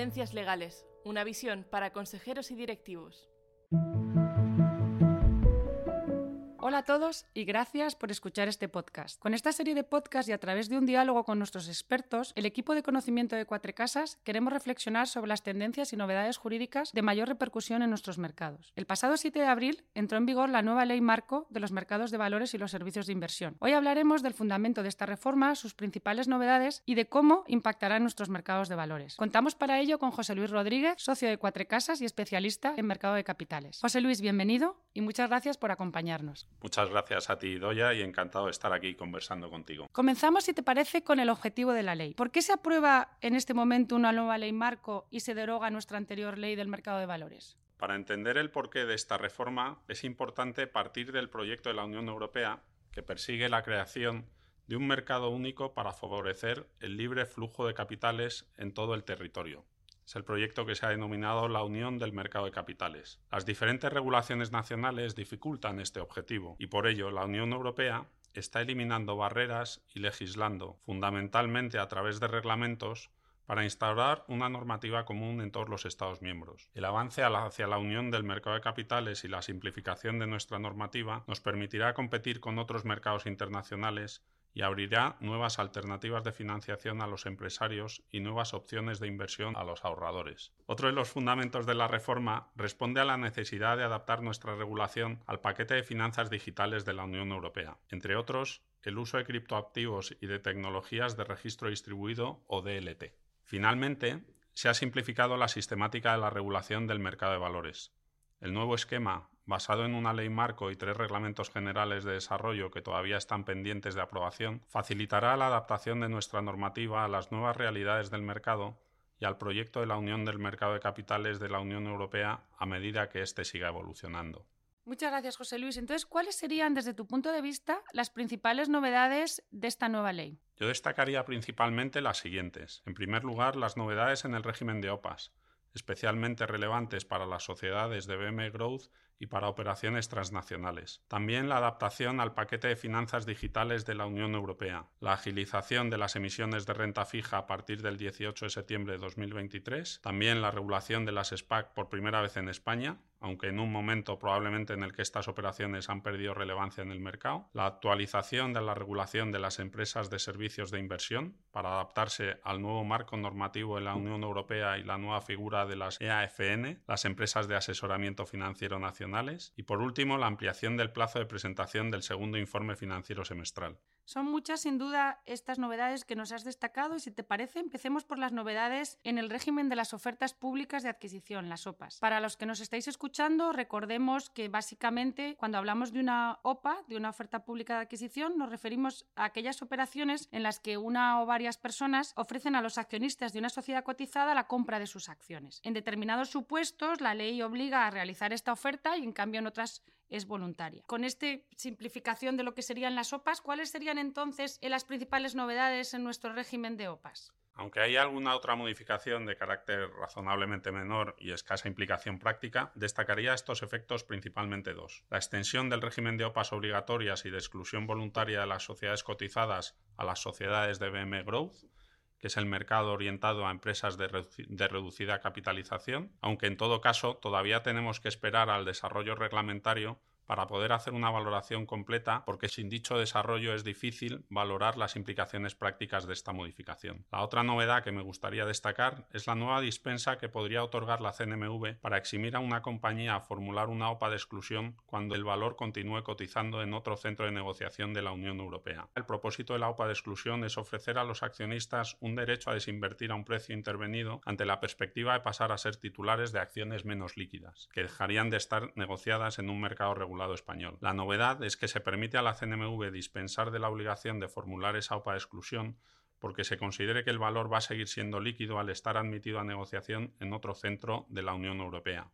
Tendencias legales, una visión para consejeros y directivos. Hola a todos y gracias por escuchar este podcast. Con esta serie de podcasts y a través de un diálogo con nuestros expertos, el equipo de conocimiento de Cuatro Casas queremos reflexionar sobre las tendencias y novedades jurídicas de mayor repercusión en nuestros mercados. El pasado 7 de abril entró en vigor la nueva ley marco de los mercados de valores y los servicios de inversión. Hoy hablaremos del fundamento de esta reforma, sus principales novedades y de cómo impactará en nuestros mercados de valores. Contamos para ello con José Luis Rodríguez, socio de Cuatro Casas y especialista en mercado de capitales. José Luis, bienvenido y muchas gracias por acompañarnos. Muchas gracias a ti, Doya, y encantado de estar aquí conversando contigo. Comenzamos, si te parece, con el objetivo de la ley. ¿Por qué se aprueba en este momento una nueva ley marco y se deroga nuestra anterior ley del mercado de valores? Para entender el porqué de esta reforma es importante partir del proyecto de la Unión Europea que persigue la creación de un mercado único para favorecer el libre flujo de capitales en todo el territorio. Es el proyecto que se ha denominado la Unión del Mercado de Capitales. Las diferentes regulaciones nacionales dificultan este objetivo y por ello la Unión Europea está eliminando barreras y legislando, fundamentalmente a través de reglamentos, para instaurar una normativa común en todos los Estados miembros. El avance hacia la unión del mercado de capitales y la simplificación de nuestra normativa nos permitirá competir con otros mercados internacionales y abrirá nuevas alternativas de financiación a los empresarios y nuevas opciones de inversión a los ahorradores. Otro de los fundamentos de la reforma responde a la necesidad de adaptar nuestra regulación al paquete de finanzas digitales de la Unión Europea, entre otros, el uso de criptoactivos y de tecnologías de registro distribuido o DLT. Finalmente, se ha simplificado la sistemática de la regulación del mercado de valores. El nuevo esquema basado en una ley marco y tres reglamentos generales de desarrollo que todavía están pendientes de aprobación, facilitará la adaptación de nuestra normativa a las nuevas realidades del mercado y al proyecto de la Unión del Mercado de Capitales de la Unión Europea a medida que éste siga evolucionando. Muchas gracias, José Luis. Entonces, ¿cuáles serían, desde tu punto de vista, las principales novedades de esta nueva ley? Yo destacaría principalmente las siguientes. En primer lugar, las novedades en el régimen de OPAS, especialmente relevantes para las sociedades de BM Growth y para operaciones transnacionales. También la adaptación al paquete de finanzas digitales de la Unión Europea, la agilización de las emisiones de renta fija a partir del 18 de septiembre de 2023, también la regulación de las SPAC por primera vez en España, aunque en un momento probablemente en el que estas operaciones han perdido relevancia en el mercado, la actualización de la regulación de las empresas de servicios de inversión para adaptarse al nuevo marco normativo de la Unión Europea y la nueva figura de las EAFN, las empresas de asesoramiento financiero y por último la ampliación del plazo de presentación del segundo informe financiero semestral. Son muchas, sin duda, estas novedades que nos has destacado y si te parece, empecemos por las novedades en el régimen de las ofertas públicas de adquisición, las OPAs. Para los que nos estáis escuchando, recordemos que básicamente cuando hablamos de una OPA, de una oferta pública de adquisición, nos referimos a aquellas operaciones en las que una o varias personas ofrecen a los accionistas de una sociedad cotizada la compra de sus acciones. En determinados supuestos, la ley obliga a realizar esta oferta y en cambio en otras es voluntaria. Con esta simplificación de lo que serían las OPAs, ¿cuáles serían entonces las principales novedades en nuestro régimen de OPAs? Aunque hay alguna otra modificación de carácter razonablemente menor y escasa implicación práctica, destacaría estos efectos principalmente dos. La extensión del régimen de OPAs obligatorias y de exclusión voluntaria de las sociedades cotizadas a las sociedades de BM Growth, que es el mercado orientado a empresas de, reducida capitalización, aunque en todo caso todavía tenemos que esperar al desarrollo reglamentario para poder hacer una valoración completa, porque sin dicho desarrollo es difícil valorar las implicaciones prácticas de esta modificación. La otra novedad que me gustaría destacar es la nueva dispensa que podría otorgar la CNMV para eximir a una compañía a formular una OPA de exclusión cuando el valor continúe cotizando en otro centro de negociación de la Unión Europea. El propósito de la OPA de exclusión es ofrecer a los accionistas un derecho a desinvertir a un precio intervenido ante la perspectiva de pasar a ser titulares de acciones menos líquidas, que dejarían de estar negociadas en un mercado regular español. La novedad es que se permite a la CNMV dispensar de la obligación de formular esa OPA de exclusión porque se considere que el valor va a seguir siendo líquido al estar admitido a negociación en otro centro de la Unión Europea.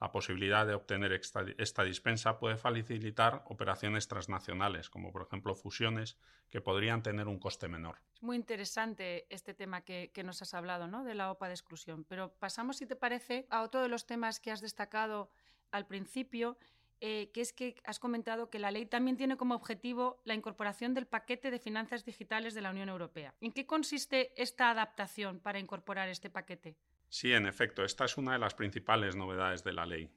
La posibilidad de obtener esta, dispensa puede facilitar operaciones transnacionales, como por ejemplo fusiones, que podrían tener un coste menor. Es muy interesante este tema que, que nos has hablado, ¿no? de la OPA de exclusión. Pero pasamos, si te parece, a otro de los temas que has destacado al principio, eh, que es que has comentado que la ley también tiene como objetivo la incorporación del paquete de finanzas digitales de la Unión Europea. ¿En qué consiste esta adaptación para incorporar este paquete? Sí, en efecto, esta es una de las principales novedades de la ley.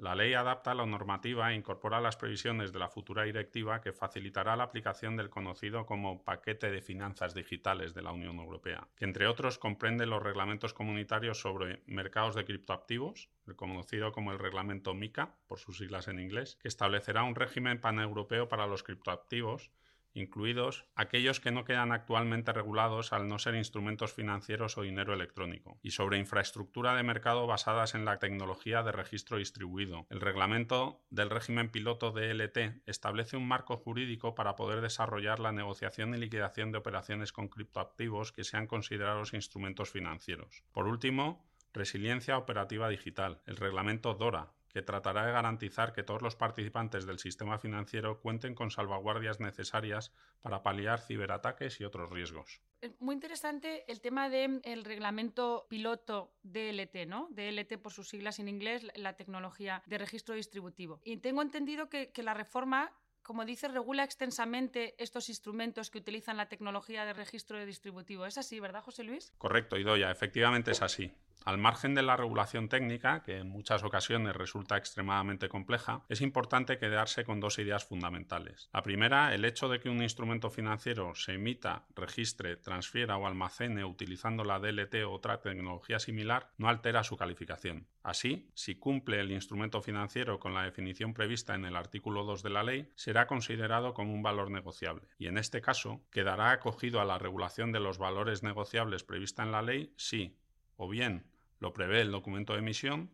La ley adapta la normativa e incorpora las previsiones de la futura directiva que facilitará la aplicación del conocido como paquete de finanzas digitales de la Unión Europea, que entre otros comprende los reglamentos comunitarios sobre mercados de criptoactivos, el conocido como el reglamento MICA, por sus siglas en inglés, que establecerá un régimen paneuropeo para los criptoactivos incluidos aquellos que no quedan actualmente regulados al no ser instrumentos financieros o dinero electrónico, y sobre infraestructura de mercado basadas en la tecnología de registro distribuido. El reglamento del régimen piloto DLT establece un marco jurídico para poder desarrollar la negociación y liquidación de operaciones con criptoactivos que sean considerados instrumentos financieros. Por último, resiliencia operativa digital. El reglamento DORA, que tratará de garantizar que todos los participantes del sistema financiero cuenten con salvaguardias necesarias para paliar ciberataques y otros riesgos. Muy interesante el tema del reglamento piloto DLT, ¿no? DLT por sus siglas en inglés, la tecnología de registro distributivo. Y tengo entendido que, que la reforma como dice, regula extensamente estos instrumentos que utilizan la tecnología de registro distributivo. ¿Es así, verdad, José Luis? Correcto, Idoya, efectivamente es así. Al margen de la regulación técnica, que en muchas ocasiones resulta extremadamente compleja, es importante quedarse con dos ideas fundamentales. La primera, el hecho de que un instrumento financiero se emita, registre, transfiera o almacene utilizando la DLT o otra tecnología similar no altera su calificación. Así, si cumple el instrumento financiero con la definición prevista en el artículo 2 de la ley, será considerado como un valor negociable y en este caso quedará acogido a la regulación de los valores negociables prevista en la ley si, o bien lo prevé el documento de emisión,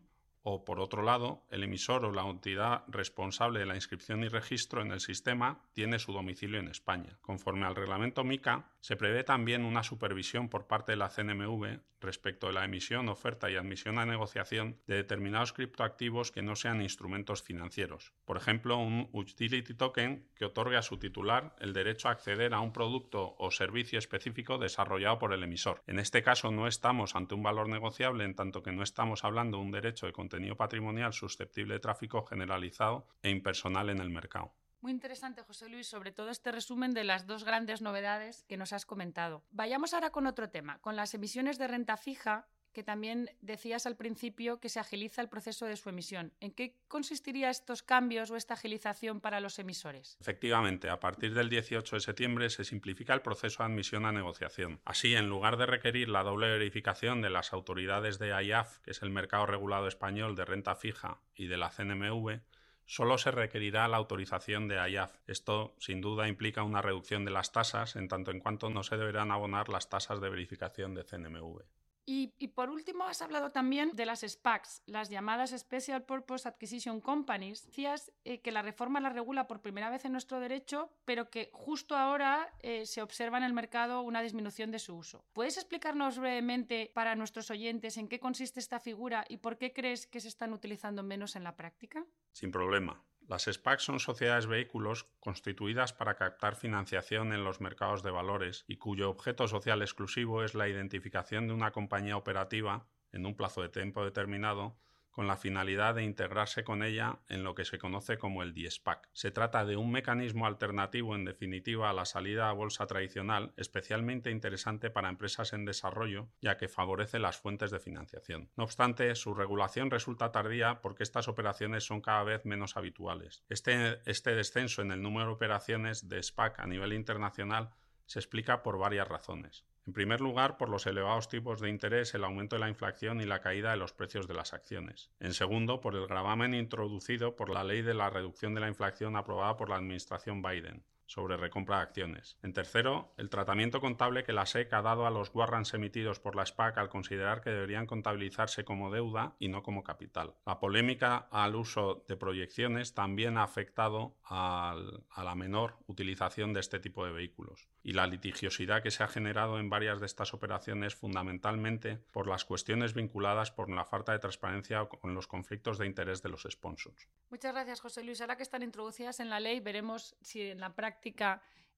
o por otro lado, el emisor o la entidad responsable de la inscripción y registro en el sistema tiene su domicilio en España. Conforme al reglamento MICA, se prevé también una supervisión por parte de la CNMV respecto de la emisión, oferta y admisión a negociación de determinados criptoactivos que no sean instrumentos financieros. Por ejemplo, un utility token que otorgue a su titular el derecho a acceder a un producto o servicio específico desarrollado por el emisor. En este caso no estamos ante un valor negociable en tanto que no estamos hablando de un derecho de contenido patrimonial susceptible de tráfico generalizado e impersonal en el mercado. Muy interesante, José Luis, sobre todo este resumen de las dos grandes novedades que nos has comentado. Vayamos ahora con otro tema, con las emisiones de renta fija que también decías al principio que se agiliza el proceso de su emisión. ¿En qué consistiría estos cambios o esta agilización para los emisores? Efectivamente, a partir del 18 de septiembre se simplifica el proceso de admisión a negociación. Así, en lugar de requerir la doble verificación de las autoridades de IAF, que es el mercado regulado español de renta fija, y de la CNMV, solo se requerirá la autorización de IAF. Esto, sin duda, implica una reducción de las tasas, en tanto en cuanto no se deberán abonar las tasas de verificación de CNMV. Y, por último, has hablado también de las SPACs, las llamadas Special Purpose Acquisition Companies. Decías eh, que la reforma la regula por primera vez en nuestro derecho, pero que justo ahora eh, se observa en el mercado una disminución de su uso. ¿Puedes explicarnos brevemente para nuestros oyentes en qué consiste esta figura y por qué crees que se están utilizando menos en la práctica? Sin problema. Las SPAC son sociedades vehículos constituidas para captar financiación en los mercados de valores y cuyo objeto social exclusivo es la identificación de una compañía operativa en un plazo de tiempo determinado con la finalidad de integrarse con ella en lo que se conoce como el DIESPAC. Se trata de un mecanismo alternativo en definitiva a la salida a bolsa tradicional, especialmente interesante para empresas en desarrollo, ya que favorece las fuentes de financiación. No obstante, su regulación resulta tardía porque estas operaciones son cada vez menos habituales. Este, este descenso en el número de operaciones de SPAC a nivel internacional se explica por varias razones. En primer lugar, por los elevados tipos de interés, el aumento de la inflación y la caída de los precios de las acciones. En segundo, por el gravamen introducido por la ley de la reducción de la inflación aprobada por la administración Biden sobre recompra de acciones. En tercero, el tratamiento contable que la SEC ha dado a los warrants emitidos por la SPAC al considerar que deberían contabilizarse como deuda y no como capital. La polémica al uso de proyecciones también ha afectado a la menor utilización de este tipo de vehículos y la litigiosidad que se ha generado en varias de estas operaciones fundamentalmente por las cuestiones vinculadas por la falta de transparencia o con los conflictos de interés de los sponsors. Muchas gracias, José Luis. Ahora que están introducidas en la ley, veremos si en la práctica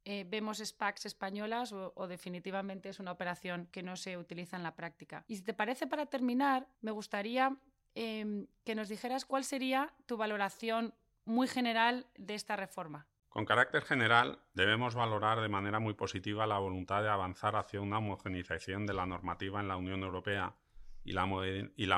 eh, vemos SPACs españolas o, definitivamente es una operación que no se utiliza en la práctica. Y si te parece, para terminar, me gustaría em, que nos dijeras cuál sería tu valoración muy general de esta reforma. Con carácter general, debemos valorar de manera muy positiva la voluntad de avanzar hacia una homogenización de la normativa en la Unión Europea y la,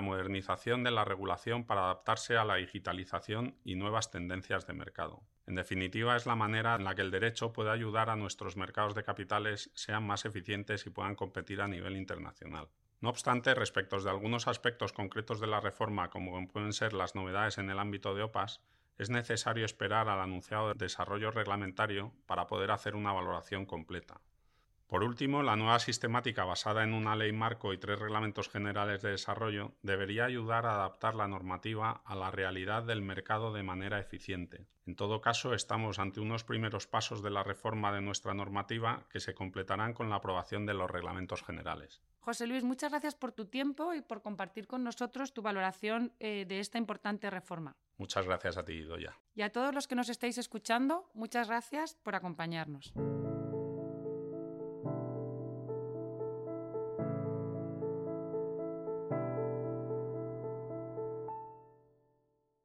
modernización de la regulación para adaptarse a la digitalización y nuevas tendencias de mercado. En definitiva, es la manera en la que el derecho puede ayudar a nuestros mercados de capitales sean más eficientes y puedan competir a nivel internacional. No obstante, respecto de algunos aspectos concretos de la reforma, como pueden ser las novedades en el ámbito de OPAS, es necesario esperar al anunciado desarrollo reglamentario para poder hacer una valoración completa. Por último, la nueva sistemática basada en una ley marco y tres reglamentos generales de desarrollo debería ayudar a adaptar la normativa a la realidad del mercado de manera eficiente. En todo caso, estamos ante unos primeros pasos de la reforma de nuestra normativa que se completarán con la aprobación de los reglamentos generales. José Luis, muchas gracias por tu tiempo y por compartir con nosotros tu valoración eh, de esta importante reforma. Muchas gracias a ti, Doya. Y a todos los que nos estáis escuchando, muchas gracias por acompañarnos.